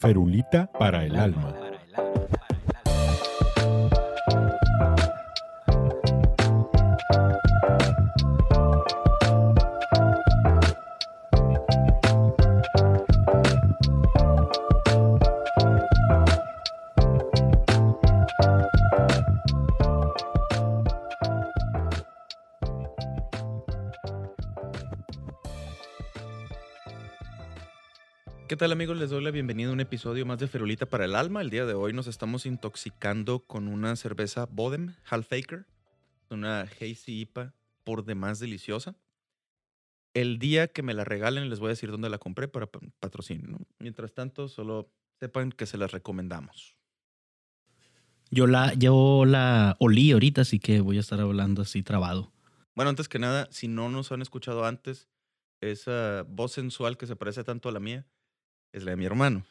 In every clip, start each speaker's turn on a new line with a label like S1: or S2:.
S1: Ferulita para el alma.
S2: Tal amigos? Les doy la bienvenida a un episodio más de Ferulita para el Alma. El día de hoy nos estamos intoxicando con una cerveza Bodem Halfaker, una Hazy IPA por demás deliciosa. El día que me la regalen les voy a decir dónde la compré para pa- patrocinio. ¿no? Mientras tanto, solo sepan que se las recomendamos.
S3: Yo la, yo la olí ahorita, así que voy a estar hablando así trabado.
S2: Bueno, antes que nada, si no nos han escuchado antes, esa voz sensual que se parece tanto a la mía es la de mi hermano.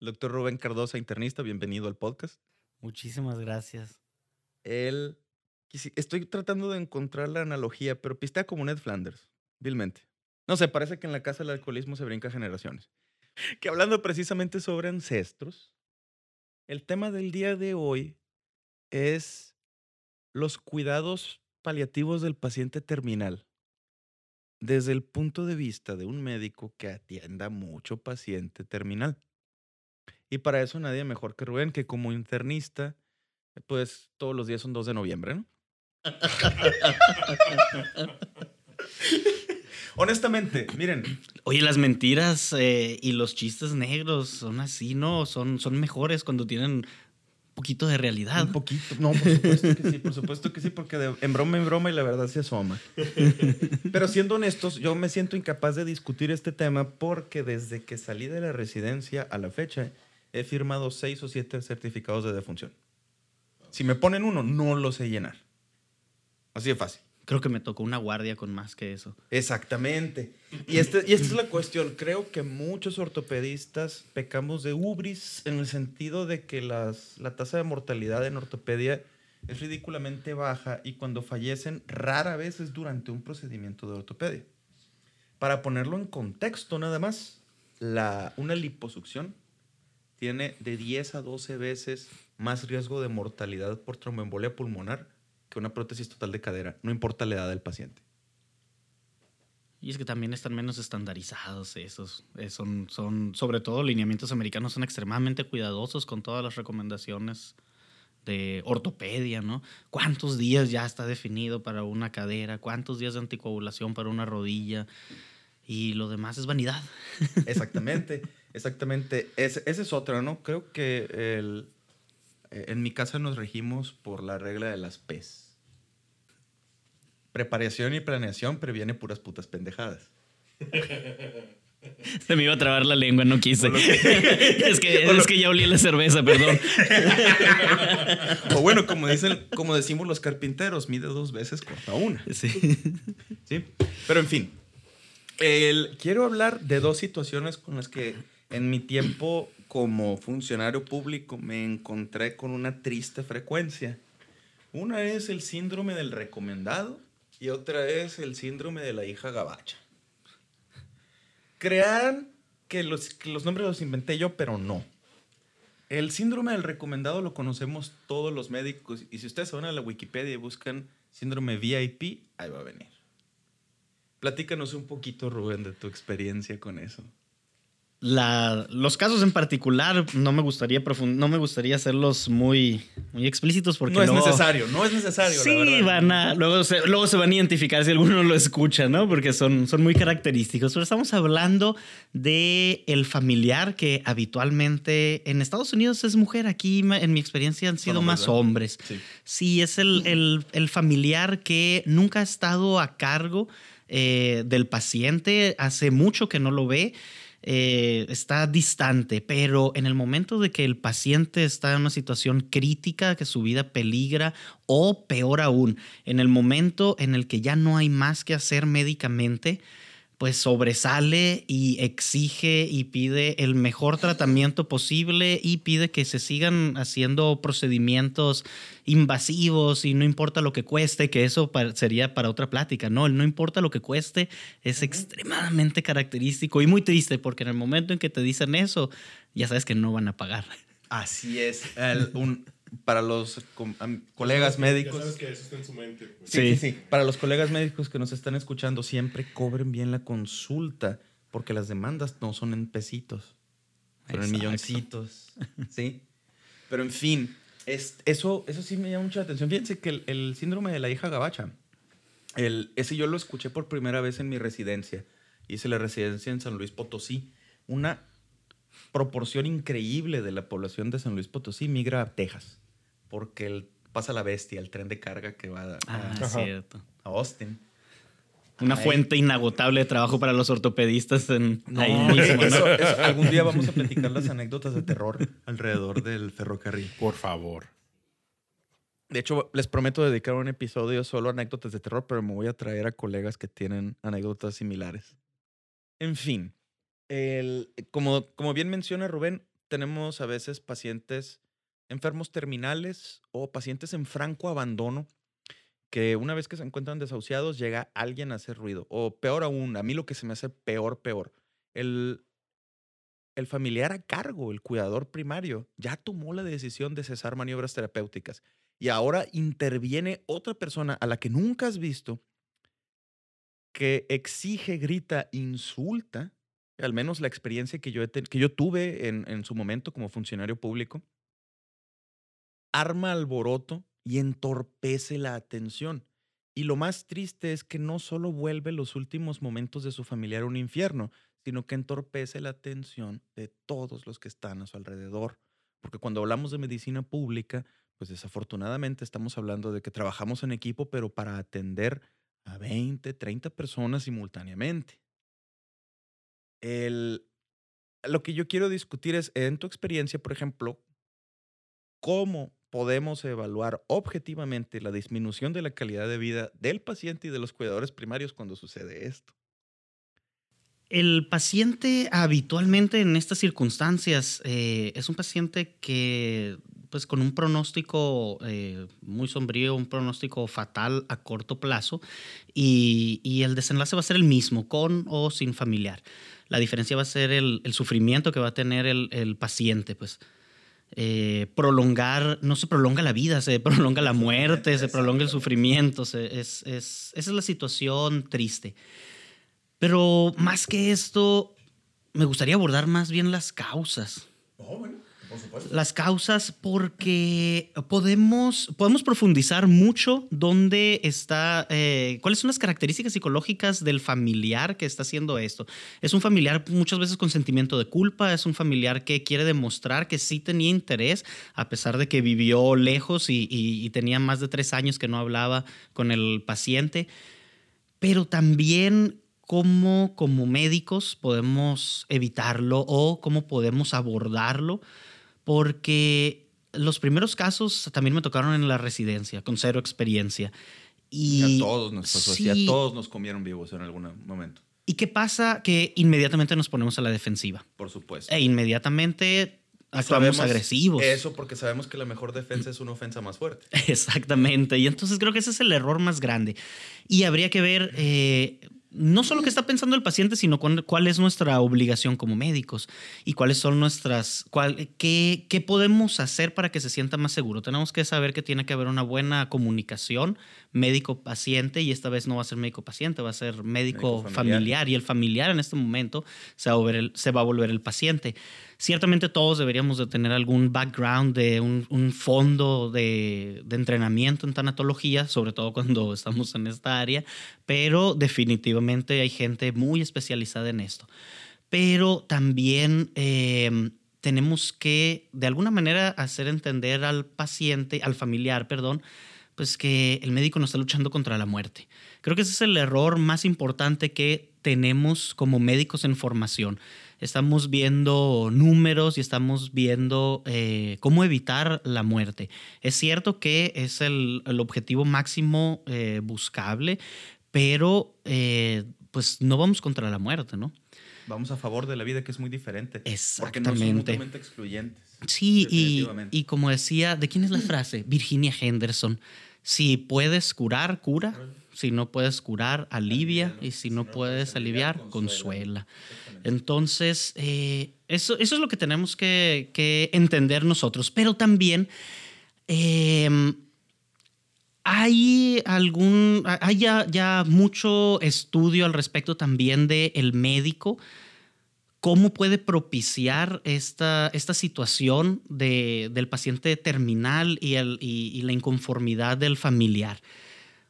S2: Doctor Rubén Cardosa, internista, bienvenido al podcast.
S3: Muchísimas gracias.
S2: Él. Estoy tratando de encontrar la analogía, pero pistea como Ned Flanders, vilmente. No sé, parece que en la casa del alcoholismo se brinca generaciones. Que hablando precisamente sobre ancestros, el tema del día de hoy es los cuidados paliativos del paciente terminal. Desde el punto de vista de un médico que atienda mucho paciente terminal. Y para eso nadie mejor que Rubén, que como internista pues todos los días son 2 de noviembre, ¿no? Honestamente, miren,
S3: Oye, las mentiras eh, y los chistes negros son así, ¿no? Son, son mejores cuando tienen poquito de realidad.
S2: un poquito. No, por supuesto que sí, por supuesto que sí, porque en broma en broma y la verdad se asoma. Pero siendo honestos, yo me siento incapaz de discutir este tema porque desde que salí de la residencia a la fecha he firmado seis o siete certificados de defunción. Si me ponen uno, no lo sé llenar. Así de fácil.
S3: Creo que me tocó una guardia con más que eso.
S2: Exactamente. Y, este, y esta es la cuestión. Creo que muchos ortopedistas pecamos de ubris en el sentido de que las, la tasa de mortalidad en ortopedia es ridículamente baja y cuando fallecen rara vez es durante un procedimiento de ortopedia. Para ponerlo en contexto nada más, la, una liposucción tiene de 10 a 12 veces más riesgo de mortalidad por tromboembolia pulmonar que una prótesis total de cadera, no importa la edad del paciente.
S3: Y es que también están menos estandarizados esos. Eh, son, son, sobre todo, lineamientos americanos son extremadamente cuidadosos con todas las recomendaciones de ortopedia, ¿no? ¿Cuántos días ya está definido para una cadera? ¿Cuántos días de anticoagulación para una rodilla? Y lo demás es vanidad.
S2: Exactamente, exactamente. Ese, esa es otra, ¿no? Creo que el- eh, en mi casa nos regimos por la regla de las P's. Preparación y planeación previene puras putas pendejadas.
S3: Se me iba a trabar la lengua, no quise.
S2: Que-
S3: es, que, es que ya olí la cerveza, perdón.
S2: O bueno, como, dicen, como decimos los carpinteros, mide dos veces, corta una.
S3: Sí.
S2: ¿sí? Pero en fin, el- quiero hablar de dos situaciones con las que en mi tiempo como funcionario público me encontré con una triste frecuencia. Una es el síndrome del recomendado y otra es el síndrome de la hija gabacha. Crean que los, los nombres los inventé yo, pero no. El síndrome del recomendado lo conocemos todos los médicos y si ustedes van a la Wikipedia y buscan síndrome VIP, ahí va a venir. Platícanos un poquito, Rubén, de tu experiencia con eso.
S3: La- los casos en particular no me gustaría no me gustaría hacerlos muy, muy explícitos porque
S2: no es
S3: luego-
S2: necesario, no es necesario.
S3: Sí, van a, luego, se, luego se van a identificar si alguno lo escucha, ¿no? Porque son, son muy característicos. Pero estamos hablando de el familiar que habitualmente en Estados Unidos es mujer. Aquí, en mi experiencia, han sido
S2: hombres,
S3: más
S2: ¿verdad?
S3: hombres.
S2: Sí.
S3: Sí, es el, el- el familiar que nunca ha estado a cargo eh, del paciente, hace mucho que no lo ve, eh, está distante, pero en el momento de que el paciente está en una situación crítica, que su vida peligra, o peor aún, en el momento en el que ya no hay más que hacer médicamente, pues sobresale y exige y pide el mejor tratamiento posible y pide que se sigan haciendo procedimientos invasivos y no importa lo que cueste, que eso sería para otra plática, ¿no? El no importa lo que cueste es extremadamente característico y muy triste porque en el momento en que te dicen eso, ya sabes que no van a pagar.
S2: Así es. un, para los colegas médicos.
S4: sabes que eso está en su mente.
S2: Pues. Sí, sí, Para los colegas médicos que nos están escuchando, siempre cobren bien la consulta, porque las demandas no son en pesitos, son en milloncitos. ¿Sí? Pero en fin, es, eso, eso sí me llama mucha atención. Fíjense que el, síndrome de la hija gabacha, el, ese yo lo escuché por primera vez en mi residencia. Hice la residencia en San Luis Potosí. Una proporción increíble de la población de San Luis Potosí migra a Texas porque pasa la bestia, el tren de carga que va a,
S3: ah,
S2: Austin.
S3: Una fuente inagotable de trabajo para los ortopedistas en
S2: algún día vamos a platicar las anécdotas de terror alrededor del ferrocarril.
S1: Por favor.
S2: De hecho, les prometo dedicar un episodio solo a anécdotas de terror, pero me voy a traer a colegas que tienen anécdotas similares. En fin, el, como, como bien menciona Rubén, tenemos a veces pacientes enfermos terminales o pacientes en franco abandono que una vez que se encuentran desahuciados llega alguien a hacer ruido. O peor aún, a mí lo que se me hace peor, peor, el, el familiar a cargo, el cuidador primario, ya tomó la decisión de cesar maniobras terapéuticas y ahora interviene otra persona a la que nunca has visto que exige, grita, insulta, al menos la experiencia que yo, que yo tuve en, en su momento como funcionario público, arma alboroto y entorpece la atención. Y lo más triste es que no solo vuelve los últimos momentos de su familiar un infierno, sino que entorpece la atención de todos los que están a su alrededor. Porque cuando hablamos de medicina pública, pues desafortunadamente estamos hablando de que trabajamos en equipo, pero para atender a 20, 30 personas simultáneamente. El, lo que yo quiero discutir es, en tu experiencia, por ejemplo, cómo podemos evaluar objetivamente la disminución de la calidad de vida del paciente y de los cuidadores primarios cuando sucede esto?
S3: El paciente habitualmente en estas circunstancias eh, es un paciente que, pues con un pronóstico eh, muy sombrío, un pronóstico fatal a corto plazo, y, el desenlace va a ser el mismo, con o sin familiar. La diferencia va a ser el, sufrimiento que va a tener el, el paciente, pues. Eh, prolongar, no se prolonga la vida, se prolonga la muerte, se prolonga el sufrimiento, es, es, esa es la situación triste. Pero más que esto, me gustaría abordar más bien las causas.
S2: Oh, bueno.
S3: Las causas porque podemos, podemos profundizar mucho dónde está, eh, cuáles son las características psicológicas del familiar que está haciendo esto. Es un familiar muchas veces con sentimiento de culpa, es un familiar que quiere demostrar que sí tenía interés, a pesar de que vivió lejos y, y tenía más de tres años que no hablaba con el paciente, pero también cómo como médicos podemos evitarlo o cómo podemos abordarlo porque los primeros casos también me tocaron en la residencia, con cero experiencia. Y
S2: a todos nos todos nos comieron vivos en algún momento.
S3: ¿Y qué pasa? Que inmediatamente nos ponemos a la defensiva.
S2: Por supuesto.
S3: E inmediatamente actuamos agresivos.
S2: Eso porque sabemos que la mejor defensa es una ofensa más fuerte.
S3: Exactamente. Y entonces creo que ese es el error más grande. Y habría que ver eh, no solo qué está pensando el paciente, sino cuál, es nuestra obligación como médicos y cuáles son nuestras, qué, qué, podemos hacer para que se sienta más seguro. Tenemos que saber que tiene que haber una buena comunicación médico-paciente y esta vez no va a ser médico-paciente, va a ser médico-familiar y el familiar en este momento se va, a volver el, se va a volver el paciente. Ciertamente todos deberíamos de tener algún background de un, un fondo de, de, entrenamiento en tanatología, sobre todo cuando estamos en esta área, pero definitivamente hay gente muy especializada en esto. Pero también em, tenemos que de alguna manera hacer entender al paciente, al familiar, perdón, pues que el médico no está luchando contra la muerte. Creo que ese es el error más importante que tenemos como médicos en formación. Estamos viendo números y estamos viendo eh, cómo evitar la muerte. Es cierto que es el, objetivo máximo eh, buscable, pero eh, pues no vamos contra la muerte, ¿no?
S2: Vamos a favor de la vida, que es muy diferente. Porque
S3: no son
S2: mutuamente excluyentes.
S3: Sí, y, y como decía, ¿de quién es la frase? Virginia Henderson. Si puedes curar, cura. Si no puedes curar, alivia. Y si no puedes aliviar, consuela. Entonces, eh, eso, eso es lo que tenemos que, que entender nosotros. Pero también em, hay algún, hay ya, mucho estudio al respecto también del el médico, cómo puede propiciar esta, esta situación de, del paciente terminal y, el, y, la inconformidad del familiar.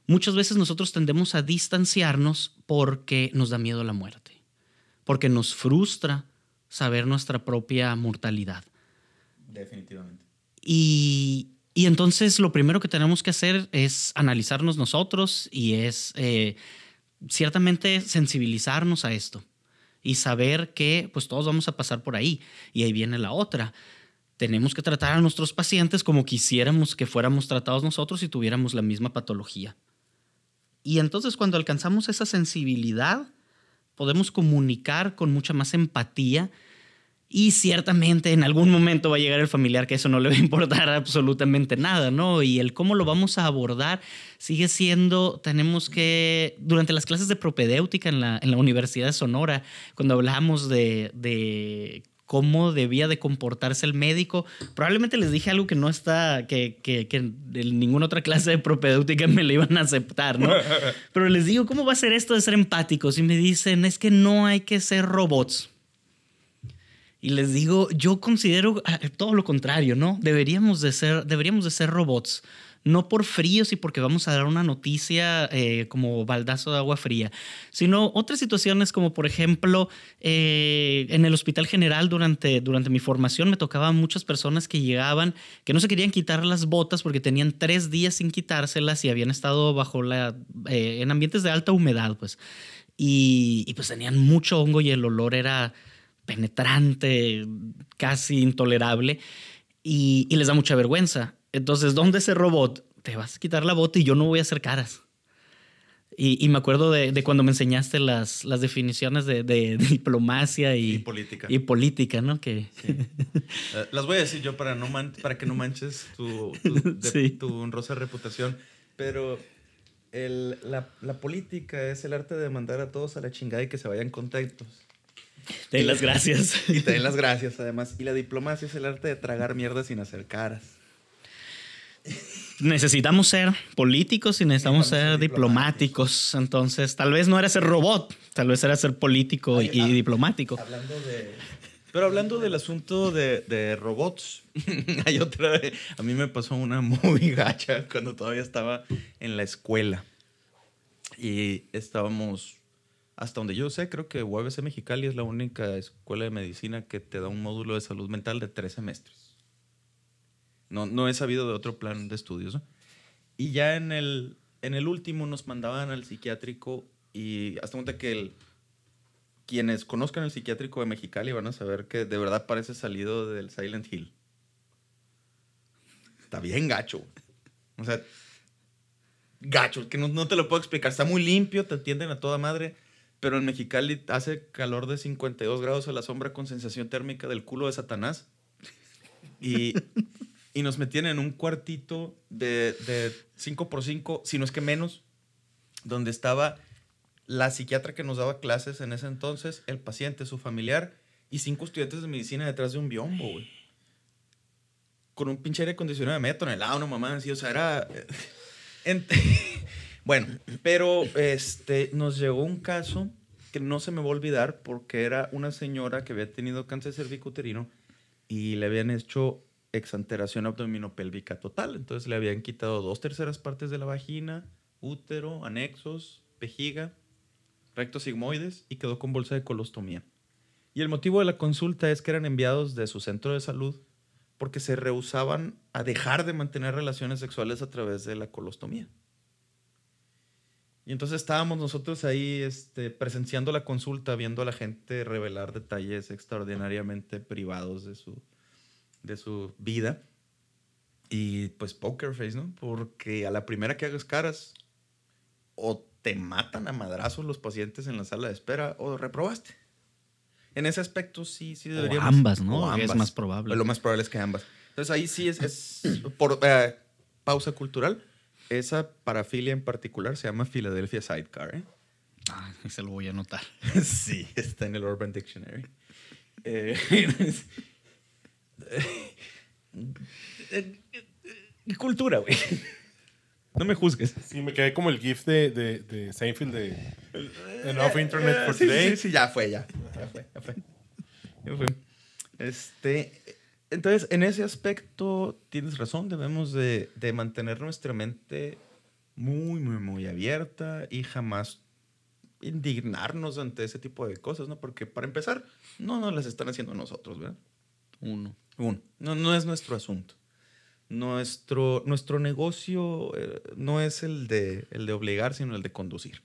S3: Muchas veces nosotros tendemos a distanciarnos porque nos da miedo la muerte, porque nos frustra saber nuestra propia mortalidad.
S2: Definitivamente.
S3: Y, y entonces lo primero que tenemos que hacer es analizarnos nosotros y es eh, ciertamente sensibilizarnos a esto y saber que pues todos vamos a pasar por ahí. Y ahí viene la otra. Tenemos que tratar a nuestros pacientes como quisiéramos que fuéramos tratados nosotros si tuviéramos la misma patología. Y entonces cuando alcanzamos esa sensibilidad, podemos comunicar con mucha más empatía y ciertamente en algún momento va a llegar el familiar que eso no le va a importar absolutamente nada, ¿no? Y el cómo lo vamos a abordar sigue siendo, tenemos que, durante las clases de propedéutica en la, en la Universidad de Sonora, cuando hablamos de, de cómo debía de comportarse el médico. Probablemente les dije algo que no está, que, que, que, en ninguna otra clase de propedéutica me lo iban a aceptar, ¿no? Pero les digo, ¿cómo va a ser esto de ser empáticos? Y me dicen, es que no hay que ser robots. Y les digo, yo considero ah, todo lo contrario, ¿no? Deberíamos de ser, deberíamos de ser robots. No por fríos y porque vamos a dar una noticia eh, como baldazo de agua fría, sino otras situaciones como por ejemplo eh, en el Hospital General durante, durante mi formación me tocaban muchas personas que llegaban que no se querían quitar las botas porque tenían tres días sin quitárselas y habían estado bajo la, eh, en ambientes de alta humedad, pues. Y, y pues tenían mucho hongo y el olor era penetrante, casi intolerable, y, les da mucha vergüenza. Entonces, ¿dónde ese robot? Te vas a quitar la bota y yo no voy a hacer caras. Y, me acuerdo de, cuando me enseñaste las, las definiciones de, diplomacia y,
S2: política.
S3: Y política, ¿no? Que...
S2: Eh, las voy a decir yo para, no para que no manches tu, tu, honrosa reputación. Pero la, la, política es el arte de mandar a todos a la chingada y que se vayan contentos.
S3: Te las gracias.
S2: Y te las gracias, además. Y la diplomacia es el arte de tragar mierda sin hacer caras.
S3: Necesitamos ser políticos y necesitamos ser, diplomáticos. Entonces, tal vez no era ser robot, tal vez era ser político y, ah, diplomático.
S2: Hablando de. Pero hablando del asunto de, de robots, hay otra. A mí me pasó una muy gacha cuando todavía estaba en la escuela. Y estábamos hasta donde yo sé, creo que UABC Mexicali es la única escuela de medicina que te da un módulo de salud mental de tres semestres. No, no he sabido de otro plan de estudios. Y ya en el, en el último nos mandaban al psiquiátrico y hasta donde que quienes conozcan el psiquiátrico de Mexicali van a saber que de verdad parece salido del Silent Hill. Está bien gacho. O sea, gacho, que no, no te lo puedo explicar. Está muy limpio, te atienden a toda madre pero en Mexicali hace calor de 52 grados a la sombra con sensación térmica del culo de Satanás. Y, y nos metían en un cuartito de, de 5 por 5, si no es que menos, donde estaba la psiquiatra que nos daba clases en ese entonces, el paciente, su familiar y cinco estudiantes de medicina detrás de un biombo, güey. Con un pinche aire acondicionado de medio tonelada, no mamá, así, o sea, era... Bueno, pero este, nos llegó un caso que no se me va a olvidar porque era una señora que había tenido cáncer cervicuterino y le habían hecho exanteración abdominopélvica total. Entonces le habían quitado dos terceras partes de la vagina, útero, anexos, vejiga, rectos sigmoides y quedó con bolsa de colostomía. Y el motivo de la consulta es que eran enviados de su centro de salud porque se rehusaban a dejar de mantener relaciones sexuales a través de la colostomía. Y entonces estábamos nosotros ahí este, presenciando la consulta, viendo a la gente revelar detalles extraordinariamente privados de su, de su vida. Y pues poker face, ¿no? Porque a la primera que hagas caras, o te matan a madrazos los pacientes en la sala de espera o reprobaste. En ese aspecto sí, sí deberíamos.
S3: O ambas, ¿no?
S2: o
S3: Es
S2: ambas.
S3: más probable.
S2: Lo más probable es que ambas. Entonces ahí sí es, es por eh, pausa cultural. Esa parafilia en particular se llama Philadelphia Sidecar. ¿eh?
S3: Ah, se lo voy a anotar.
S2: sí, está en el Urban Dictionary. Eh, cultura, güey. No me juzgues.
S4: Sí, me quedé como el gif de, de, de Seinfeld de Enough Internet for
S2: Sí,
S4: Today.
S2: Sí, sí, ya fue, ya. Ya fue, ya fue. Ya fue. Este, entonces, en ese aspecto tienes razón, debemos de, de mantener nuestra mente muy, muy, muy abierta y jamás indignarnos ante ese tipo de cosas, ¿no? Porque para empezar, no nos las están haciendo nosotros, ¿verdad?
S3: Uno.
S2: Uno, no, no es nuestro asunto. Nuestro, nuestro negocio eh, no es el de, el de obligar, sino el de conducir.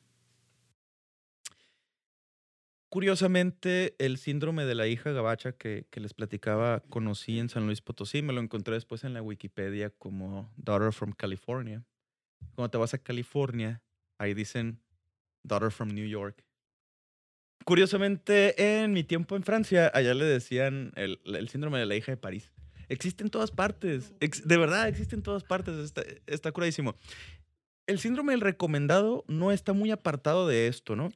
S2: Curiosamente, el síndrome de la hija gabacha que, que les platicaba, conocí en San Luis Potosí, me lo encontré después en la Wikipedia como Daughter from California. Cuando te vas a California, ahí dicen Daughter from New York. Curiosamente, en mi tiempo en Francia, allá le decían el, el síndrome de la hija de París. Existe en todas partes. De verdad, existe en todas partes. Está, está curadísimo. El síndrome del recomendado no está muy apartado de esto, ¿no?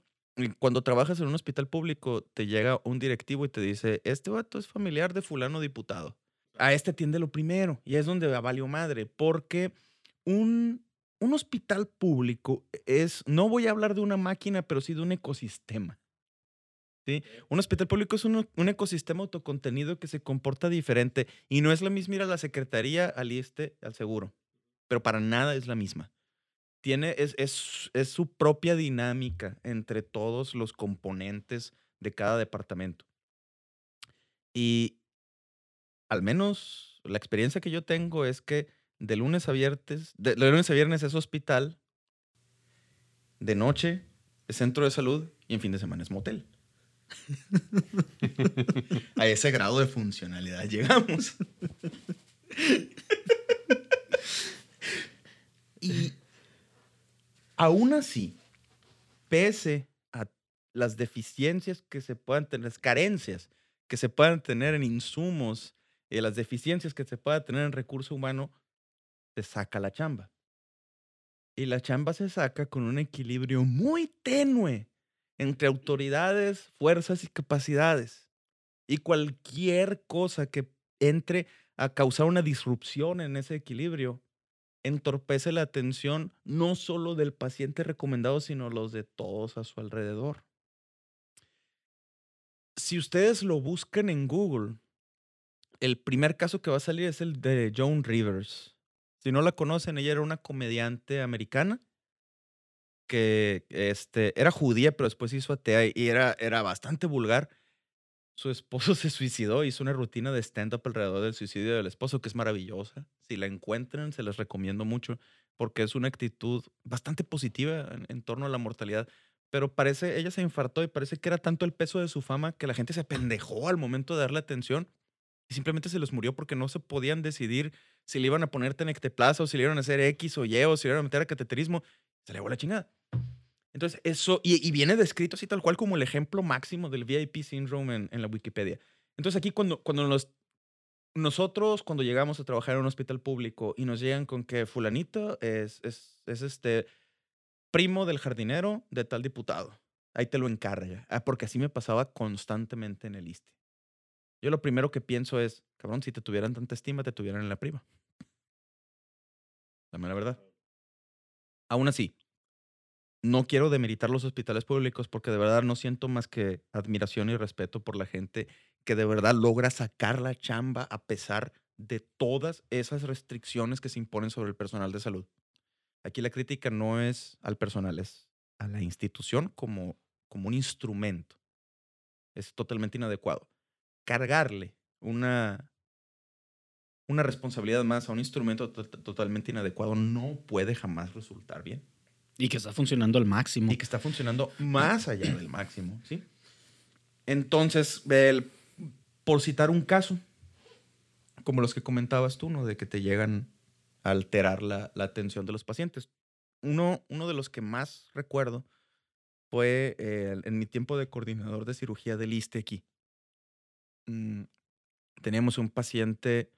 S2: Cuando trabajas en un hospital público, te llega un directivo y te dice, este vato es familiar de fulano diputado. A este atiende lo primero. Y es donde valió madre. Porque un, un hospital público es, no voy a hablar de una máquina, pero sí de un ecosistema. ¿sí? Un hospital público es un, un ecosistema autocontenido que se comporta diferente y no es la misma ir a la secretaría, al ISTE, al seguro, pero para nada es la misma. Tiene, es, es, es su propia dinámica entre todos los componentes de cada departamento. Y al menos la experiencia que yo tengo es que de lunes a viernes, de, de lunes a viernes es hospital, de noche es centro de salud y en fin de semana es motel. A ese grado de funcionalidad llegamos. aún así, pese a las deficiencias que se puedan tener, las carencias que se puedan tener en insumos y las deficiencias que se pueda tener en recurso humano, se saca la chamba. Y la chamba se saca con un equilibrio muy tenue entre autoridades, fuerzas y capacidades. Y cualquier cosa que entre a causar una disrupción en ese equilibrio entorpece la atención no solo del paciente recomendado, sino los de todos a su alrededor. Si ustedes lo buscan en Google, el primer caso que va a salir es el de Joan Rivers. Si no la conocen, ella era una comediante americana que este, era judía, pero después hizo atea y era, era bastante vulgar. Su esposo se suicidó, hizo una rutina de stand-up alrededor del suicidio del esposo, que es maravillosa. Si la encuentran, se les recomiendo mucho, porque es una actitud bastante positiva en, torno a la mortalidad. Pero parece, ella se infartó y parece que era tanto el peso de su fama que la gente se apendejó al momento de darle atención y simplemente se les murió porque no se podían decidir si le iban a poner tenecteplaza o si le iban a hacer X o Y o si le iban a meter a cateterismo. Se le llevó la chingada. Entonces, eso, y, y viene descrito así tal cual como el ejemplo máximo del VIP syndrome en, en la Wikipedia. Entonces, aquí cuando, cuando nos, nosotros, cuando llegamos a trabajar en un hospital público y nos llegan con que fulanito es, es, es este primo del jardinero de tal diputado, ahí te lo encarga. Ah, porque así me pasaba constantemente en el ISTE. Yo lo primero que pienso es, cabrón, si te tuvieran tanta estima, te tuvieran en la prima. Dame la verdad. Aún así, no quiero demeritar los hospitales públicos porque de verdad no siento más que admiración y respeto por la gente que de verdad logra sacar la chamba a pesar de todas esas restricciones que se imponen sobre el personal de salud. Aquí la crítica no es al personal, es a la institución como, como un instrumento. Es totalmente inadecuado. Cargarle una, una responsabilidad más a un instrumento to- to- totalmente inadecuado no puede jamás resultar bien
S3: Y que está funcionando al máximo.
S2: y que está funcionando más allá del máximo, ¿sí? Entonces, el- por citar un caso, como los que comentabas tú, ¿no? De que te llegan a alterar la, la atención de los pacientes. uno, uno de los que más recuerdo fue eh, en mi tiempo de coordinador de cirugía del ISTE aquí. Mm, teníamos un paciente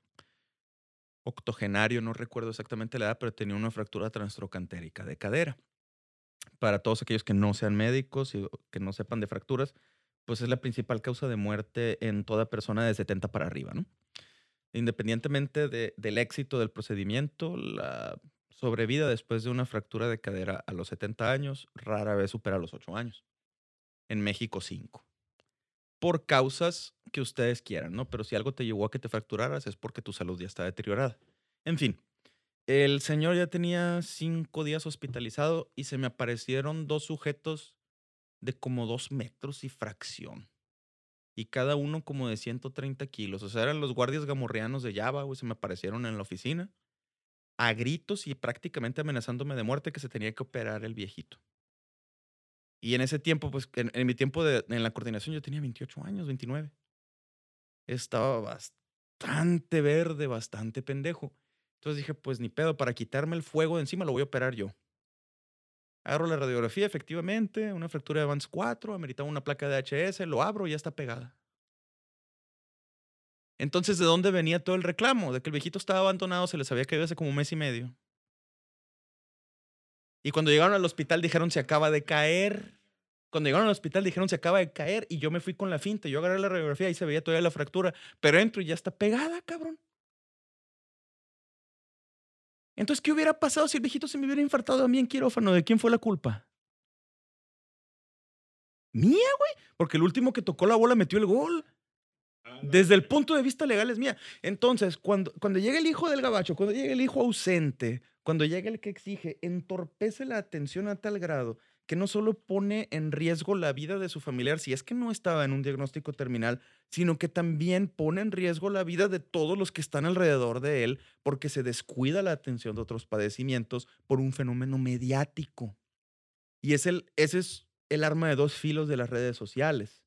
S2: octogenario, no recuerdo exactamente la edad, pero tenía una fractura transtrocantérica de cadera. Para todos aquellos que no sean médicos y que no sepan de fracturas, pues es la principal causa de muerte en toda persona de 70 para arriba, ¿no? Independientemente de- del éxito del procedimiento, la sobrevida después de una fractura de cadera a los 70 años rara vez supera los 8 años. En México, 5. Por causas que ustedes quieran, ¿no? Pero si algo te llevó a que te fracturaras es porque tu salud ya está deteriorada. En fin, el señor ya tenía cinco días hospitalizado y se me aparecieron dos sujetos de como dos metros y fracción. Y cada uno como de 130 kilos. O sea, eran los guardias gamorreanos de Java, güey. Se me aparecieron en la oficina a gritos y prácticamente amenazándome de muerte que se tenía que operar el viejito. Y en ese tiempo, pues, en, mi tiempo de, en la coordinación, yo tenía 28 años, 29. Estaba bastante verde, bastante pendejo. Entonces dije, pues ni pedo, para quitarme el fuego de encima lo voy a operar yo. Agarro la radiografía, efectivamente, una fractura de Advance 4, ameritaba una placa de HS, lo abro y ya está pegada. Entonces, ¿de dónde venía todo el reclamo? De que el viejito estaba abandonado, se les había caído hace como un mes y medio. Y cuando llegaron al hospital dijeron se acaba de caer. Cuando llegaron al hospital dijeron se acaba de caer y yo me fui con la finta. Yo agarré la radiografía y se veía todavía la fractura, pero entro y ya está pegada, cabrón. Entonces, ¿qué hubiera pasado si el viejito se me hubiera infartado a mí en quirófano? ¿De quién fue la culpa? Mía, güey. Porque el último que tocó la bola metió el gol. Desde el punto de vista legal es mía. Entonces, cuando, cuando llega el hijo del gabacho, cuando llega el hijo ausente, cuando llega el que exige, entorpece la atención a tal grado que no solo pone en riesgo la vida de su familiar, si es que no estaba en un diagnóstico terminal, sino que también pone en riesgo la vida de todos los que están alrededor de él porque se descuida la atención de otros padecimientos por un fenómeno mediático. Y es el, ese es el arma de dos filos de las redes sociales.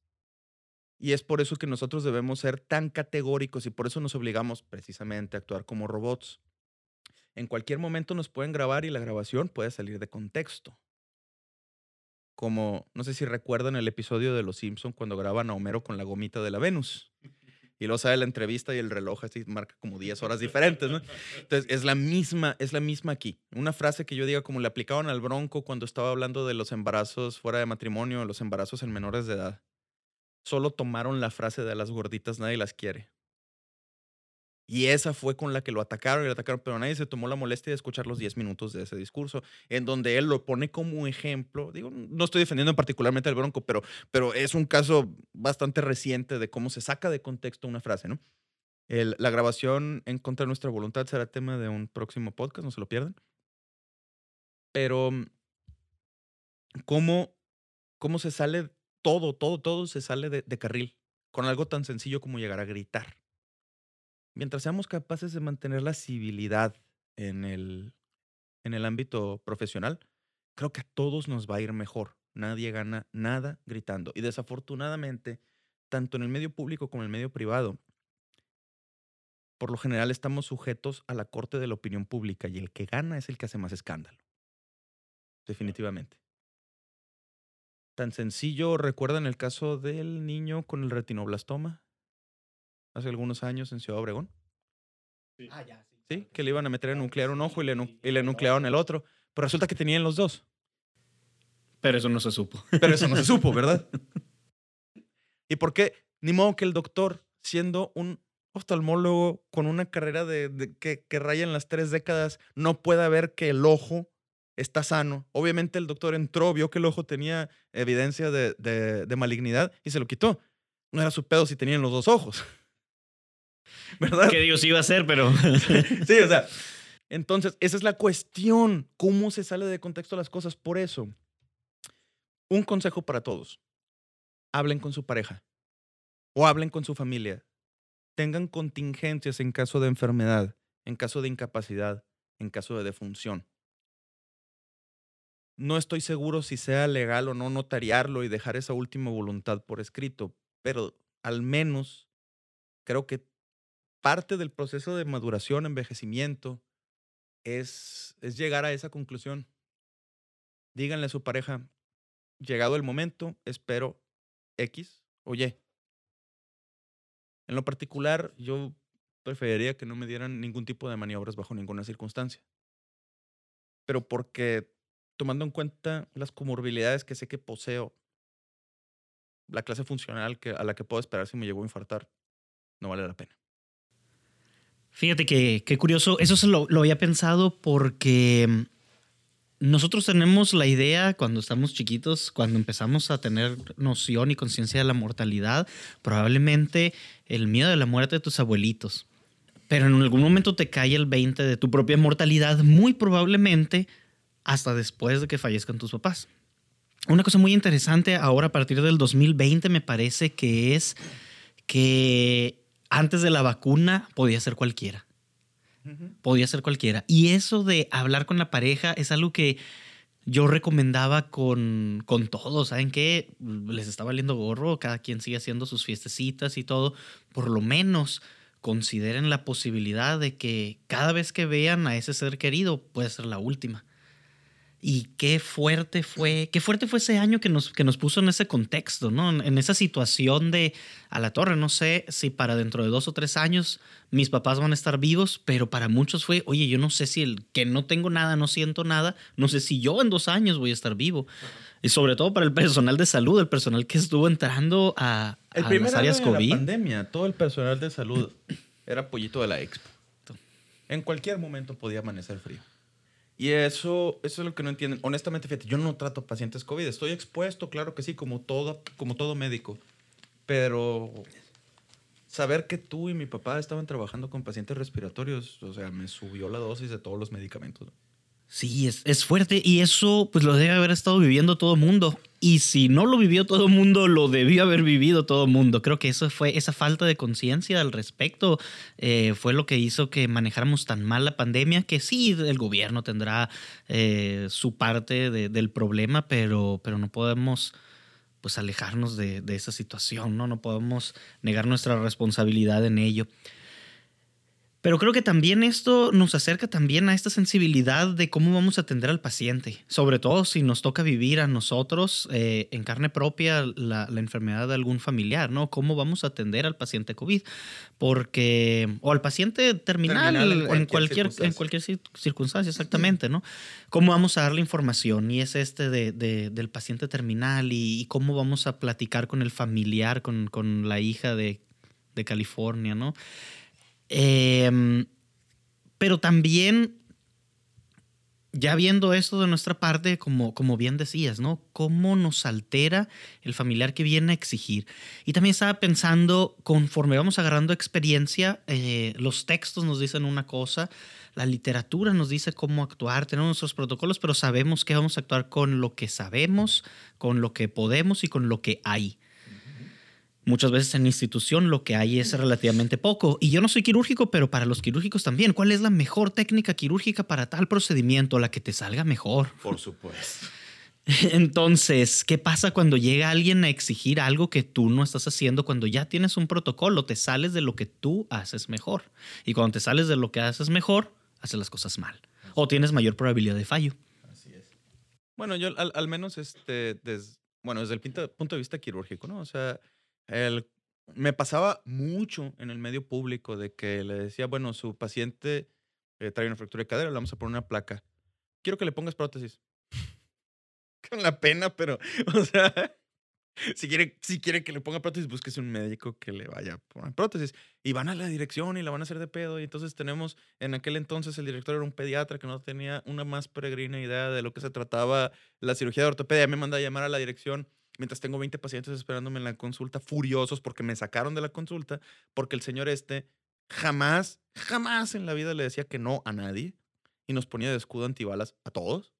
S2: Y es por eso que nosotros debemos ser tan categóricos y por eso nos obligamos precisamente a actuar como robots. En cualquier momento nos pueden grabar y la grabación puede salir de contexto. Como, no sé si recuerdan el episodio de Los Simpson cuando graban a Homero con la gomita de la Venus. Y luego sale la entrevista y el reloj así marca como 10 horas diferentes. Entonces, es la misma, es la misma aquí. Una frase que yo diga como le aplicaban al Bronco cuando estaba hablando de los embarazos fuera de matrimonio, los embarazos en menores de edad. Solo tomaron la frase de las gorditas, nadie las quiere. Y esa fue con la que lo atacaron y lo atacaron, pero nadie se tomó la molestia de escuchar los 10 minutos de ese discurso, en donde él lo pone como ejemplo. Digo, no estoy defendiendo particularmente al Bronco, pero, pero es un caso bastante reciente de cómo se saca de contexto una frase, ¿no? La grabación en contra de nuestra voluntad será tema de un próximo podcast, no se lo pierdan. Pero, ¿cómo, cómo se sale todo, todo, todo se sale de carril con algo tan sencillo como llegar a gritar? Mientras seamos capaces de mantener la civilidad en el, en el ámbito profesional, creo que a todos nos va a ir mejor. Nadie gana nada gritando. Y desafortunadamente, tanto en el medio público como en el medio privado, por lo general estamos sujetos a la corte de la opinión pública y el que gana es el que hace más escándalo. Definitivamente. Tan sencillo, ¿recuerdan el caso del niño con el retinoblastoma? Hace algunos años en Ciudad Obregón.
S3: Ah, ya, sí.
S2: Sí, que le iban a meter a nuclear un ojo y le, nu- y le nuclearon el otro. Pero resulta que tenían los dos.
S3: Pero eso no se supo.
S2: Pero eso no se supo, ¿verdad? ¿Y por qué? Ni modo que el doctor, siendo un oftalmólogo con una carrera de, de- que, que raya en las tres décadas, no pueda ver que el ojo está sano. Obviamente el doctor entró, vio que el ojo tenía evidencia de, de- de malignidad y se lo quitó. No era su pedo si tenían los dos ojos. ¿Verdad?
S3: Que Dios iba a hacer, pero.
S2: Sí, o sea. Entonces, esa es la cuestión. ¿Cómo se sale de contexto las cosas? Por eso, un consejo para todos. Hablen con su pareja o hablen con su familia. Tengan contingencias en caso de enfermedad, en caso de incapacidad, en caso de defunción. No estoy seguro si sea legal o no notariarlo y dejar esa última voluntad por escrito, pero al menos creo que parte del proceso de maduración, envejecimiento, es, llegar a esa conclusión. díganle a su pareja, llegado el momento, espero X o Y. En lo particular, yo preferiría que no me dieran ningún tipo de maniobras bajo ninguna circunstancia. Pero porque, tomando en cuenta las comorbilidades que sé que poseo, la clase funcional que, a la que puedo esperar si me llevo a infartar, no vale la pena.
S3: Fíjate que, qué curioso, eso se lo, lo había pensado porque mm, nosotros tenemos la idea cuando estamos chiquitos, cuando empezamos a tener noción y conciencia de la mortalidad, probablemente el miedo de la muerte de tus abuelitos. Pero en algún momento te cae el 20 de tu propia mortalidad, muy probablemente hasta después de que fallezcan tus papás. Una cosa muy interesante ahora a partir del 2020 me parece que es que antes de la vacuna podía ser cualquiera. Podía ser cualquiera. Y eso de hablar con la pareja es algo que yo recomendaba con, con todos. ¿Saben qué? Les está valiendo gorro, cada quien sigue haciendo sus fiestecitas y todo. Por lo menos consideren la posibilidad de que cada vez que vean a ese ser querido puede ser la última. Y qué fuerte fue, qué fuerte fue ese año que nos, que nos puso en ese contexto, ¿no? En, esa situación de a la torre. No sé si para dentro de dos o tres años mis papás van a estar vivos, pero para muchos fue, oye, yo no sé si el que no tengo nada, no siento nada, no sé si yo en dos años voy a estar vivo. Y sobre todo para el personal de salud, el personal que estuvo entrando a,
S2: el
S3: a
S2: primer
S3: las áreas
S2: año de
S3: COVID.
S2: la pandemia, todo el personal de salud era pollito de la expo. En cualquier momento podía amanecer frío. Y eso, eso es lo que no entienden. Honestamente, fíjate, yo no trato pacientes COVID. Estoy expuesto, claro que sí, como todo, como todo médico. Pero saber que tú y mi papá estaban trabajando con pacientes respiratorios, o sea, me subió la dosis de todos los medicamentos.
S3: Sí, es, es fuerte y eso pues lo debe haber estado viviendo todo el mundo. Y si no lo vivió todo el mundo, lo debió haber vivido todo el mundo. Creo que eso fue esa falta de conciencia al respecto eh, fue lo que hizo que manejáramos tan mal la pandemia. Que sí, el gobierno tendrá eh, su parte de- del problema, pero, pero no podemos pues alejarnos de, de esa situación, ¿no? No podemos negar nuestra responsabilidad en ello. Pero creo que también esto nos acerca también a esta sensibilidad de cómo vamos a atender al paciente, sobre todo si nos toca vivir a nosotros eh, en carne propia la, la enfermedad de algún familiar, ¿no? ¿Cómo vamos a atender al paciente COVID? Porque, o al paciente terminal,
S2: Terminal en
S3: en
S2: cualquier
S3: en
S2: circunstancia.
S3: cualquier cir- circunstancia, exactamente, ¿no? ¿Cómo vamos a darle información? Y es este de, de- del paciente terminal y, y cómo vamos a platicar con el familiar, con, con la hija de, de California, ¿no? Em, pero también, ya viendo esto de nuestra parte, como, como bien decías, ¿no? ¿Cómo nos altera el familiar que viene a exigir? Y también estaba pensando, conforme vamos agarrando experiencia, eh, los textos nos dicen una cosa, la literatura nos dice cómo actuar, tenemos nuestros protocolos, pero sabemos que vamos a actuar con lo que sabemos, con lo que podemos y con lo que hay. Muchas veces en institución lo que hay es relativamente poco. Y yo no soy quirúrgico, pero para los quirúrgicos también. ¿Cuál es la mejor técnica quirúrgica para tal procedimiento? La que te salga mejor.
S2: Por supuesto.
S3: Entonces, ¿qué pasa cuando llega alguien a exigir algo que tú no estás haciendo? Cuando ya tienes un protocolo, te sales de lo que tú haces mejor. Y cuando te sales de lo que haces mejor, haces las cosas mal. O tienes mayor probabilidad de fallo.
S2: Así es. Bueno, yo al, al menos, este, des- bueno, desde el punto de vista quirúrgico, ¿no? O sea, el, me pasaba mucho en el medio público de que le decía, bueno, su paciente eh, trae una fractura de cadera, le vamos a poner una placa. Quiero que le pongas prótesis. Con la pena, pero, o sea, si quiere, si quiere que le ponga prótesis, búsquese un médico que le vaya a poner prótesis. Y van a la dirección y la van a hacer de pedo. Y entonces tenemos, en aquel entonces el director era un pediatra que no tenía una más peregrina idea de lo que se trataba la cirugía de ortopedia. Me manda a llamar a la dirección mientras tengo 20 pacientes esperándome en la consulta, furiosos porque me sacaron de la consulta, porque el señor este jamás, jamás en la vida le decía que no a nadie y nos ponía de escudo antibalas a todos.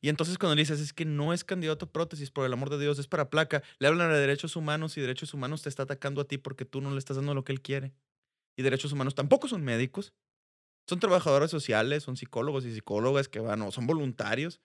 S2: Y entonces cuando le dices, es que no es candidato a prótesis, por el amor de Dios, es para placa, le hablan de derechos humanos y derechos humanos te está atacando a ti porque tú no le estás dando lo que él quiere. Y derechos humanos tampoco son médicos, son trabajadores sociales, son psicólogos y psicólogas que van, o son voluntarios.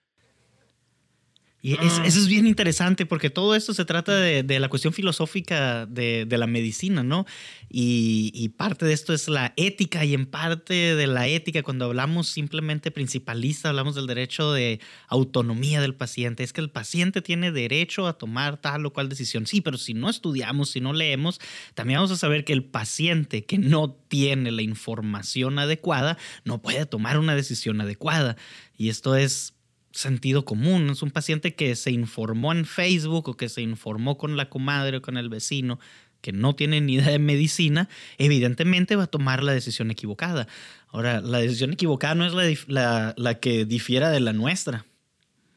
S3: Y es- eso es bien interesante porque todo esto se trata de, de la cuestión filosófica de, de la medicina, ¿no? Y, y parte de esto es la ética y en parte de la ética, cuando hablamos simplemente principalista, hablamos del derecho de autonomía del paciente. Es que el paciente tiene derecho a tomar tal o cual decisión. Sí, pero si no estudiamos, si no leemos, también vamos a saber que el paciente que no tiene la información adecuada no puede tomar una decisión adecuada. Y esto es sentido común. Es un paciente que se informó en Facebook o que se informó con la comadre o con el vecino que no tiene ni idea de medicina, evidentemente va a tomar la decisión equivocada. Ahora, la decisión equivocada no es la, la- la que difiera de la nuestra.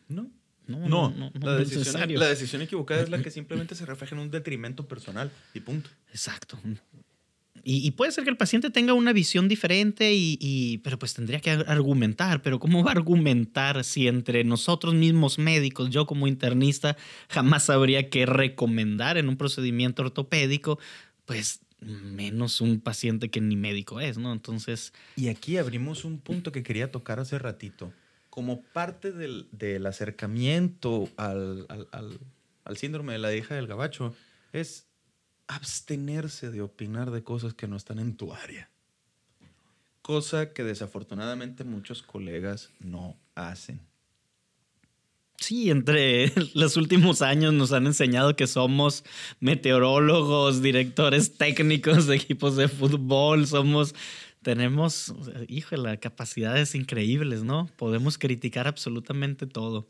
S2: No.
S3: No,
S2: No,
S3: no,
S2: la, decisión, la decisión equivocada es la que simplemente se refleja en un detrimento personal y punto.
S3: Exacto. Y, puede ser que el paciente tenga una visión diferente, y, pero pues tendría que ar- argumentar. Pero ¿cómo va a argumentar si entre nosotros mismos médicos, yo como internista, jamás sabría qué recomendar en un procedimiento ortopédico? Pues menos un paciente que ni médico es, ¿no? Entonces,
S2: Y aquí abrimos un punto que quería tocar hace ratito. Como parte del, del acercamiento al- al síndrome de la hija del gabacho, es abstenerse de opinar de cosas que no están en tu área. Cosa que desafortunadamente muchos colegas no hacen.
S3: sí, entre los últimos años nos han enseñado que somos meteorólogos, directores técnicos de equipos de fútbol, somos tenemos, híjole, capacidades increíbles, ¿no? Podemos criticar absolutamente todo.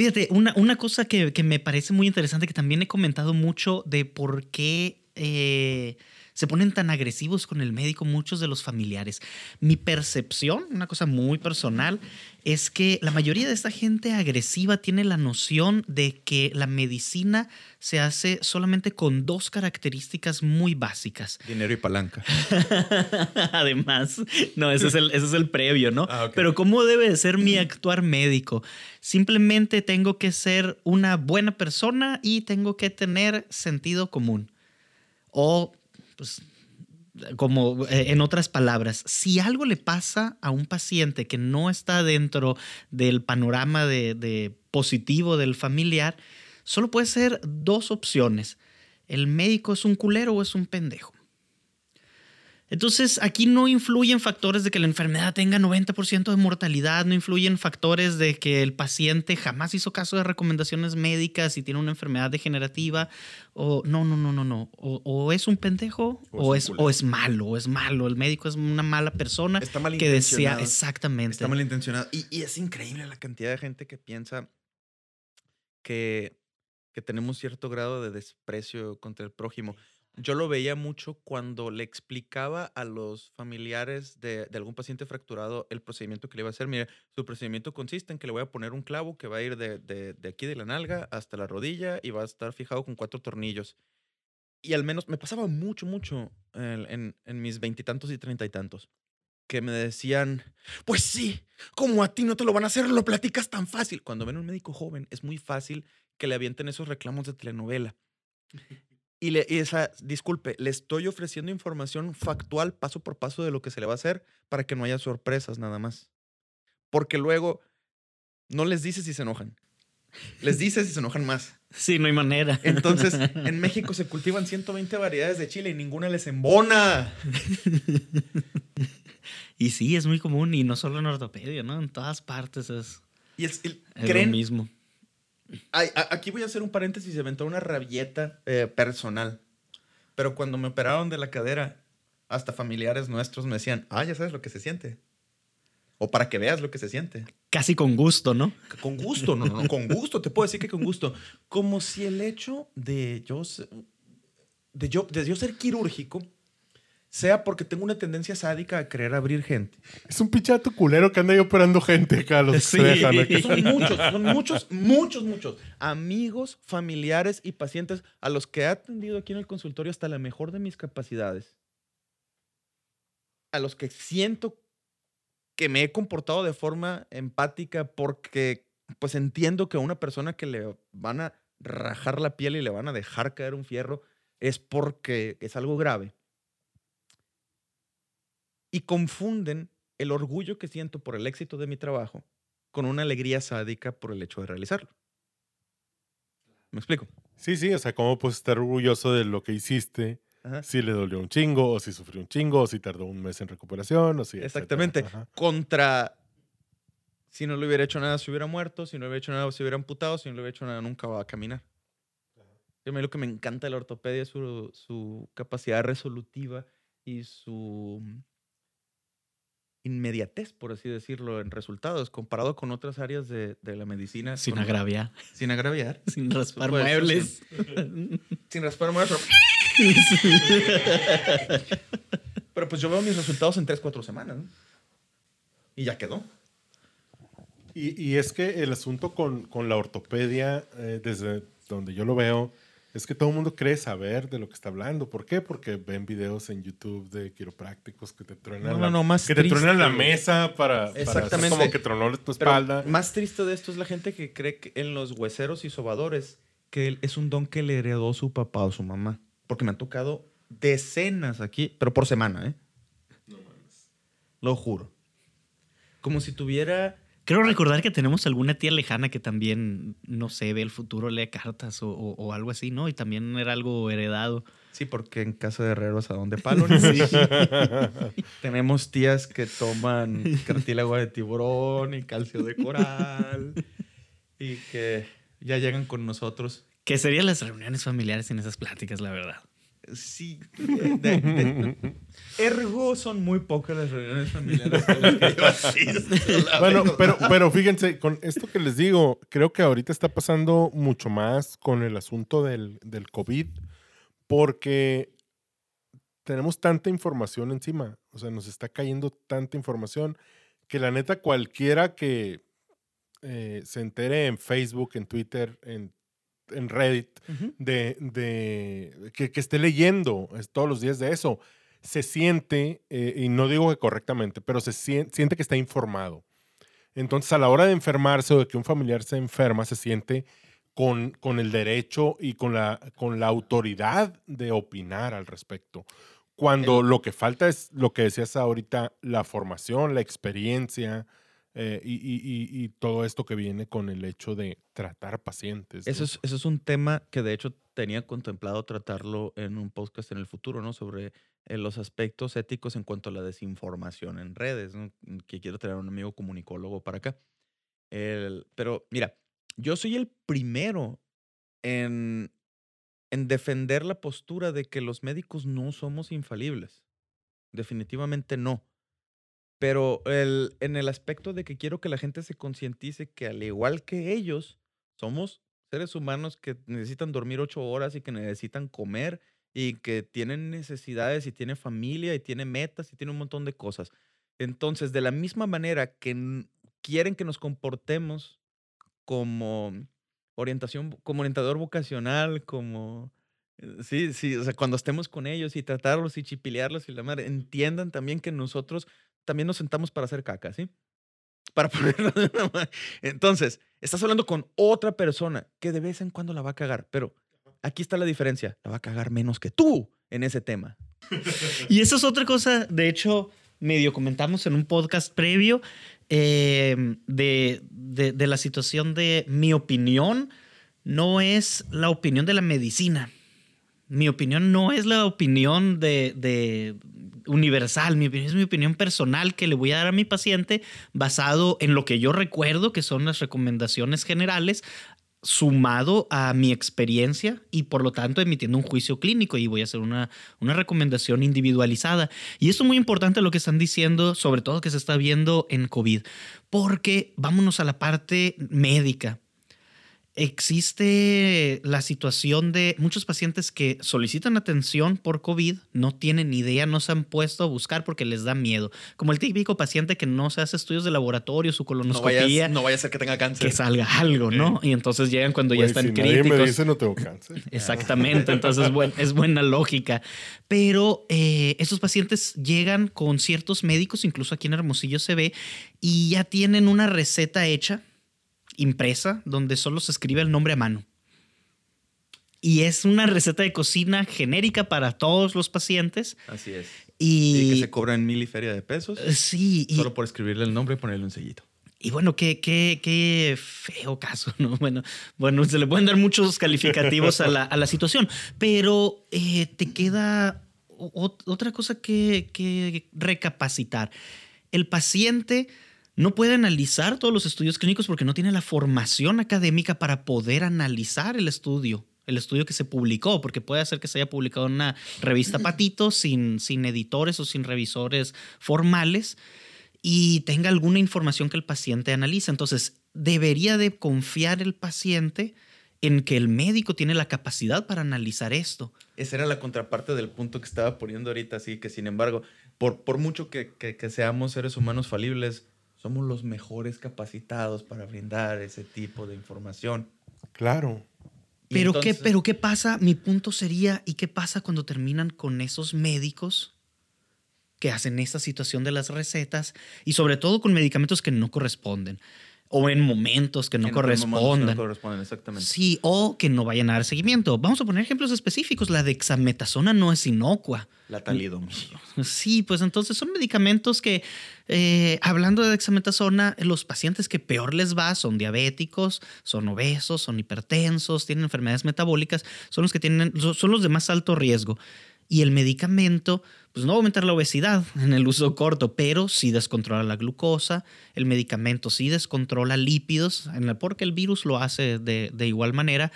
S3: Fíjate, una, una cosa que, que me parece muy interesante, que también he comentado mucho de por qué eh, se ponen tan agresivos con el médico muchos de los familiares. Mi percepción, una cosa muy personal, es que la mayoría de esta gente agresiva tiene la noción de que la medicina se hace solamente con dos características muy básicas.
S2: Dinero y palanca.
S3: Además, no, ese es el, ese es el previo, ¿no?
S2: Ah.
S3: Pero ¿cómo debe de ser mi actuar médico? Simplemente tengo que ser una buena persona y tengo que tener sentido común. O, pues, como eh, en otras palabras, si algo le pasa a un paciente que no está dentro del panorama de, de positivo del familiar, solo puede ser dos opciones. El médico es un culero o es un pendejo. Entonces, aquí no influyen factores de que la enfermedad tenga 90% de mortalidad, no influyen factores de que el paciente jamás hizo caso de recomendaciones médicas y tiene una enfermedad degenerativa, o no, no, no, no, no, o, o es un pendejo
S2: O
S3: o,
S2: es
S3: o es malo, o es malo, el médico es una mala persona
S2: Está mal
S3: que desea exactamente.
S2: Está malintencionado. Y, y es increíble la cantidad de gente que piensa que, que tenemos cierto grado de desprecio contra el prójimo. Yo lo veía mucho cuando le explicaba a los familiares de, de algún paciente fracturado el procedimiento que le iba a hacer. Mire, su procedimiento consiste en que le voy a poner un clavo que va a ir de, de- de aquí de la nalga hasta la rodilla y va a estar fijado con cuatro tornillos. Y al menos me pasaba mucho, mucho en, en- en mis veintitantos y treinta y tantos que me decían, pues sí, como a ti no te lo van a hacer, lo platicas tan fácil. Cuando ven a un médico joven, es muy fácil que le avienten esos reclamos de telenovela. Y, le, y esa, disculpe, le estoy ofreciendo información factual, paso por paso de lo que se le va a hacer para que no haya sorpresas nada más. Porque luego no les dice si se enojan. Les dice si se enojan más.
S3: Sí, no hay manera.
S2: Entonces, en México se cultivan 120 variedades de chile y ninguna les embona.
S3: y sí, es muy común y no solo en ortopedia, ¿no? En todas partes es,
S2: Y el- el-
S3: es
S2: creen,
S3: lo mismo.
S2: Ay, a- aquí voy a hacer un paréntesis y aventar una rabieta eh, personal. Pero cuando me operaron de la cadera, hasta familiares nuestros me decían, ah, ya sabes lo que se siente. O para que veas lo que se siente.
S3: Casi con gusto, ¿no?
S2: Con gusto, no, no, no, con gusto, te puedo decir que con gusto. Como si el hecho de yo, se- de yo, de yo ser quirúrgico sea porque tengo una tendencia sádica a querer abrir gente.
S4: Es un pichato culero que anda ahí operando gente acá, los que
S3: Sí.
S4: se dejan acá.
S2: Son muchos, son muchos, muchos, muchos amigos, familiares y pacientes a los que he atendido aquí en el consultorio hasta la mejor de mis capacidades. A los que siento que me he comportado de forma empática porque pues entiendo que a una persona que le van a rajar la piel y le van a dejar caer un fierro es porque es algo grave. Y confunden el orgullo que siento por el éxito de mi trabajo con una alegría sádica por el hecho de realizarlo. ¿Me explico?
S4: Sí, sí, o sea, cómo puedes estar orgulloso de lo que hiciste,
S2: Ajá.
S4: si le dolió un chingo, o si sufrió un chingo, o si tardó un mes en recuperación, o si...
S2: Exactamente. Contra si no le hubiera hecho nada, se hubiera muerto, si no le hubiera hecho nada, se hubiera amputado, si no le hubiera hecho nada, nunca va a caminar. A mí lo que me encanta de la ortopedia es su, su capacidad resolutiva y su inmediatez, por así decirlo, en resultados, comparado con otras áreas de, de la medicina.
S3: Sin
S2: con-
S3: agraviar,
S2: Sin agraviar.
S3: sin raspar
S2: supuesto,
S3: muebles.
S2: Sin raspar muebles, pero- Pero pues yo veo mis resultados en 3, 4 semanas. ¿no? Y ya quedó.
S4: Y, y es que el asunto con, con la ortopedia, eh, desde donde yo lo veo, es que todo el mundo cree saber de lo que está hablando. ¿Por qué? Porque ven videos en YouTube de quiroprácticos que te truenan,
S2: No,
S4: la,
S2: no, no, más
S4: que te truenan la mesa para, para
S2: Exactamente.
S4: como que tronó tu
S2: Pero
S4: espalda.
S2: más triste de esto es la gente que cree que en los hueseros y sobadores que es un don que le heredó su papá o su mamá. Porque me han tocado decenas aquí, pero por semana, ¿eh? Lo juro. Como si tuviera...
S3: Creo recordar que tenemos alguna tía lejana que también, no sé, ve el futuro, lee cartas o, o- o algo así, ¿no? Y también era algo heredado.
S2: Sí, porque en casa de herreros a donde palo. ¿no? Tenemos tías que toman cartílago de tiburón y calcio de coral. y que ya llegan con nosotros.
S3: Que serían las reuniones familiares en esas pláticas, la verdad.
S2: Sí. de- de- ergo son muy pocas las reuniones familiares a las que yo asisto, la
S4: Bueno, pero, pero fíjense, con esto que les digo, creo que ahorita está pasando mucho más con el asunto del, del COVID, porque tenemos tanta información encima, o sea, nos está cayendo tanta información que la neta cualquiera que eh, se entere en Facebook, en Twitter, en, en Reddit, de, de- que, que esté leyendo todos los días de eso, se siente, eh, y no digo que correctamente, pero se sien- siente que está informado. Entonces, a la hora de enfermarse o de que un familiar se enferma, se siente con, con el derecho y con la, con la autoridad de opinar al respecto. Cuando lo que falta es lo que decías ahorita, la formación, la experiencia eh, y, y- y- y todo esto que viene con el hecho de tratar pacientes. ¿no?
S2: Eso es, eso es un tema que de hecho tenía contemplado tratarlo en un podcast en el futuro, ¿no? Sobre eh, los aspectos éticos en cuanto a la desinformación en redes, ¿no? Que quiero traer a un amigo comunicólogo para acá. El- pero mira, yo soy el primero en, en defender la postura de que los médicos no somos infalibles. Definitivamente no. Pero el, en el aspecto de que quiero que la gente se concientice que al igual que ellos, somos seres humanos que necesitan dormir ocho horas y que necesitan comer y que tienen necesidades y tiene familia y tiene metas y tiene un montón de cosas. Entonces, de la misma manera que quieren que nos comportemos como orientación, como orientador vocacional, como... eh, Sí, sí, o sea, cuando estemos con ellos y tratarlos y chipilearlos y la madre, entiendan también que nosotros también nos sentamos para hacer caca, ¿sí? Para ponerlo de una ma- Entonces, estás hablando con otra persona que de vez en cuando la va a cagar, pero aquí está la diferencia. La va a cagar menos que tú en ese tema.
S3: Y eso es otra cosa, de hecho, medio comentamos en un podcast previo eh, de, de- de la situación de mi opinión no es la opinión de la medicina. Mi opinión no es la opinión de, de universal, mi opinión es mi opinión personal que le voy a dar a mi paciente basado en lo que yo recuerdo que son las recomendaciones generales sumado a mi experiencia y por lo tanto emitiendo un juicio clínico y voy a hacer una, una recomendación individualizada. Y esto es muy importante lo que están diciendo, sobre todo que se está viendo en COVID, porque vámonos a la parte médica. Existe la situación de muchos pacientes que solicitan atención por COVID, no tienen ni idea, no se han puesto a buscar porque les da miedo. Como el típico paciente que no se hace estudios de laboratorio, su
S2: No
S3: colonoscopía
S2: vaya, no vaya a ser que tenga cáncer.
S3: que salga algo, ¿no? Y entonces llegan cuando ya están
S4: si nadie
S3: críticos.
S4: me dice no tengo cáncer.
S3: Exactamente, entonces buen- es buena lógica. Pero eh, estos pacientes llegan con ciertos médicos, incluso aquí en Hermosillo se ve, y ya tienen una receta hecha, impresa, donde solo se escribe el nombre a mano. Y es una receta de cocina genérica para todos los pacientes.
S2: Así es. Y
S3: Y,
S2: que se cobran mil y feria de pesos
S3: sí, y,
S2: solo por escribirle el nombre y ponerle un sellito.
S3: Y bueno, qué, qué, qué feo caso, ¿no? Bueno, bueno, se le pueden dar muchos calificativos a la, a la situación, pero eh, te queda otra cosa que, que recapacitar. El paciente no puede analizar todos los estudios clínicos porque no tiene la formación académica para poder analizar el estudio, el estudio que se publicó, porque puede ser que se haya publicado en una revista patito sin, sin editores o sin revisores formales y tenga alguna información que el paciente analiza. Entonces, debería de confiar el paciente en que el médico tiene la capacidad para analizar esto.
S2: Esa era la contraparte del punto que estaba poniendo ahorita, así que sin embargo, por, por mucho que, que- que seamos seres humanos falibles, somos los mejores capacitados para brindar ese tipo de información.
S4: Claro.
S2: Y
S3: Pero, ¿qué, pero ¿qué pasa? Mi punto sería, ¿y qué pasa cuando terminan con esos médicos que hacen esta situación de las recetas y sobre todo con medicamentos que no corresponden o en momentos que no
S2: En momentos que
S3: correspondan?
S2: No corresponden, exactamente.
S3: Sí, o que no vayan a dar seguimiento. Vamos a poner ejemplos específicos. La dexametasona no es inocua.
S2: La talidomida.
S3: Sí, pues entonces son medicamentos que, eh, hablando de dexametasona, los pacientes que peor les va son diabéticos, son obesos, son hipertensos, tienen enfermedades metabólicas, son los que tienen, son los de más alto riesgo. Y el medicamento, pues no va a aumentar la obesidad en el uso corto, pero sí descontrola la glucosa. El medicamento sí descontrola lípidos, porque el virus lo hace de, de igual manera.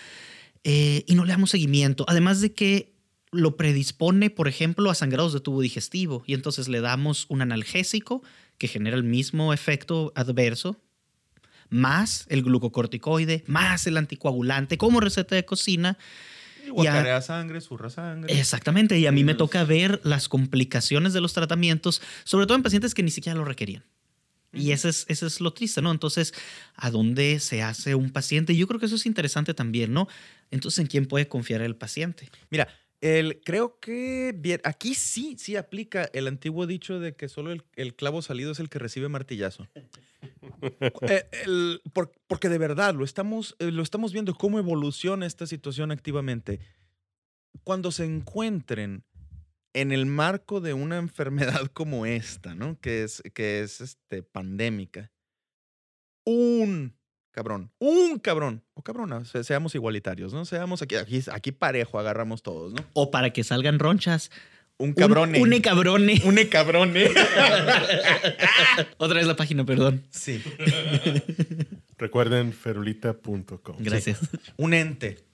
S3: eh, y no le damos seguimiento. Además de que lo predispone, por ejemplo, a sangrados de tubo digestivo. Y entonces le damos un analgésico que genera el mismo efecto adverso, más el glucocorticoide, más el anticoagulante, como receta de cocina.
S2: Y guacarea sangre, zurra sangre.
S3: Exactamente. Y a mí me toca ver las complicaciones de los tratamientos, sobre todo en pacientes que ni siquiera lo requerían. Y ese es, ese es lo triste, ¿no? Entonces, ¿a dónde se hace un paciente? Yo creo que eso es interesante también, ¿no? Entonces, ¿en quién puede confiar el paciente?
S2: Mira, el, creo que bien, aquí sí, sí aplica el antiguo dicho de que solo el, el clavo salido es el que recibe martillazo. Eh, el- por- porque de verdad lo estamos, eh, lo estamos viendo cómo evoluciona esta situación activamente. Cuando se encuentren en el marco de una enfermedad como esta, ¿no? Que es, que es este, pandémica, un cabrón, un cabrón, o cabrona, se- seamos igualitarios, ¿no? Seamos aquí, aquí, aquí parejo, agarramos todos, ¿no?
S3: O para que salgan ronchas.
S2: Un cabrone.
S3: Un, cabrone.
S2: Un cabrone.
S3: Otra vez la página, perdón.
S2: sí.
S4: Recuerden ferulita.com.
S3: Gracias.
S2: Un ente.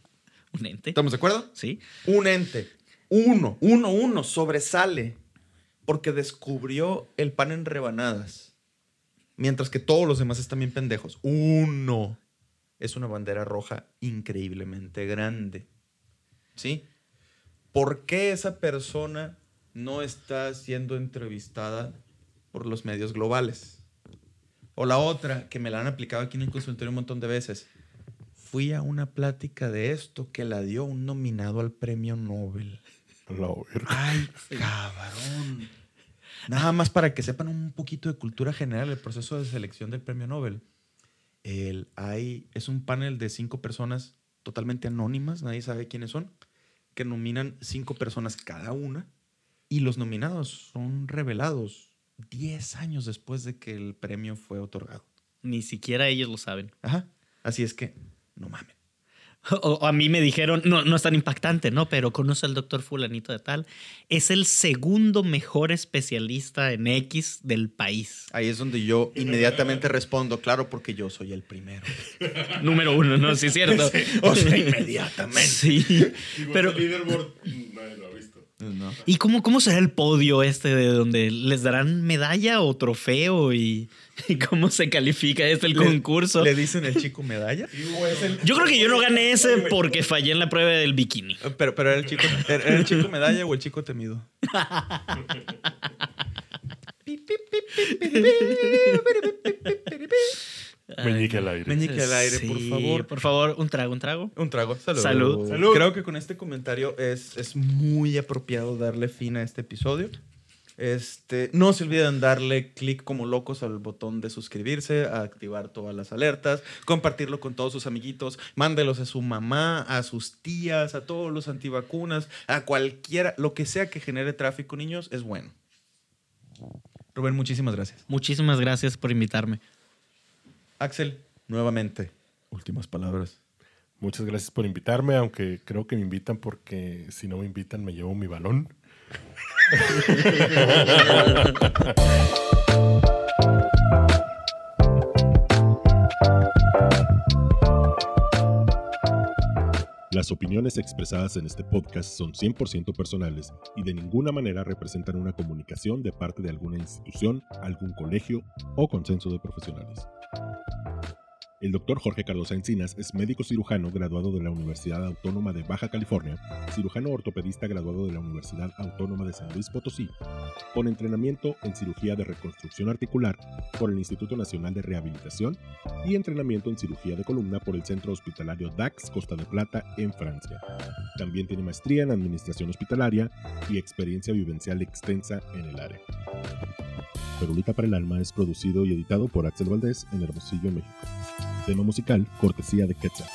S3: Un ente.
S2: ¿Estamos de acuerdo?
S3: Sí.
S2: Un ente. Uno, uno, uno sobresale porque descubrió el pan en rebanadas. Mientras que todos los demás están bien pendejos. Uno es una bandera roja increíblemente grande. ¿Sí? ¿Por qué esa persona no está siendo entrevistada por los medios globales? O la otra, que me la han aplicado aquí en el consultorio un montón de veces. Fui a una plática de esto que la dio un nominado al premio Nobel.
S4: La.
S2: Ay, cabrón. Nada más para que sepan un poquito de cultura general el proceso de selección del premio Nobel. El, hay, es un panel de cinco personas totalmente anónimas, nadie sabe quiénes son, que nominan cinco personas cada una y los nominados son revelados 10 años después de que el premio fue otorgado.
S3: Ni siquiera ellos lo saben.
S2: Ajá. Así es que, no mames.
S3: O, o a mí me dijeron, no, no es tan impactante, ¿no? Pero conoce al doctor fulanito de tal. Es el segundo mejor especialista en X del país.
S2: Ahí es donde yo inmediatamente respondo, claro, porque yo soy el primero.
S3: Número uno, ¿no? Sí, es cierto.
S2: O sea, inmediatamente.
S3: Sí. Pero,
S4: leaderboard nadie lo ha visto.
S2: No.
S3: ¿y cómo, cómo será el podio este de donde les darán medalla o trofeo y, y cómo se califica este el
S2: Le-
S3: concurso?
S2: ¿Le dicen el chico medalla?
S3: Yo creo que yo no gané ese porque fallé en la prueba del bikini.
S2: Pero, pero era el chico, era el chico medalla o el chico temido.
S4: Meñique al aire.
S2: Meñique al aire, por
S3: Sí,
S2: favor.
S3: Por favor, un trago, un trago.
S2: Un trago. Salud.
S3: Salud.
S4: Salud.
S2: Creo que con este comentario es, es muy apropiado darle fin a este episodio. Este, no se olviden darle clic como locos al botón de suscribirse, a activar todas las alertas, compartirlo con todos sus amiguitos, mándelos a su mamá, a sus tías, a todos los antivacunas, a cualquiera, lo que sea que genere tráfico, niños, es bueno. Rubén, muchísimas gracias.
S3: Muchísimas gracias por invitarme.
S2: Axel, nuevamente, últimas palabras.
S3: Muchas gracias por invitarme, aunque creo que me invitan porque si no me invitan me llevo mi balón.
S4: Las opiniones expresadas en este podcast son 100% personales y de ninguna manera representan una comunicación de parte de alguna institución, algún colegio o consenso de profesionales. El doctor Jorge Cardosa Encinas es médico cirujano graduado de la Universidad Autónoma de Baja California, cirujano ortopedista graduado de la Universidad Autónoma de San Luis Potosí, con entrenamiento en cirugía de reconstrucción articular por el Instituto Nacional de Rehabilitación y entrenamiento en cirugía de columna por el Centro Hospitalario DAX Costa de Plata en Francia. También tiene maestría en administración hospitalaria y experiencia vivencial extensa en el área. Perulita para el Alma es producido y editado por Axel Valdés en Hermosillo, México. Tema musical, cortesía de Quetzal.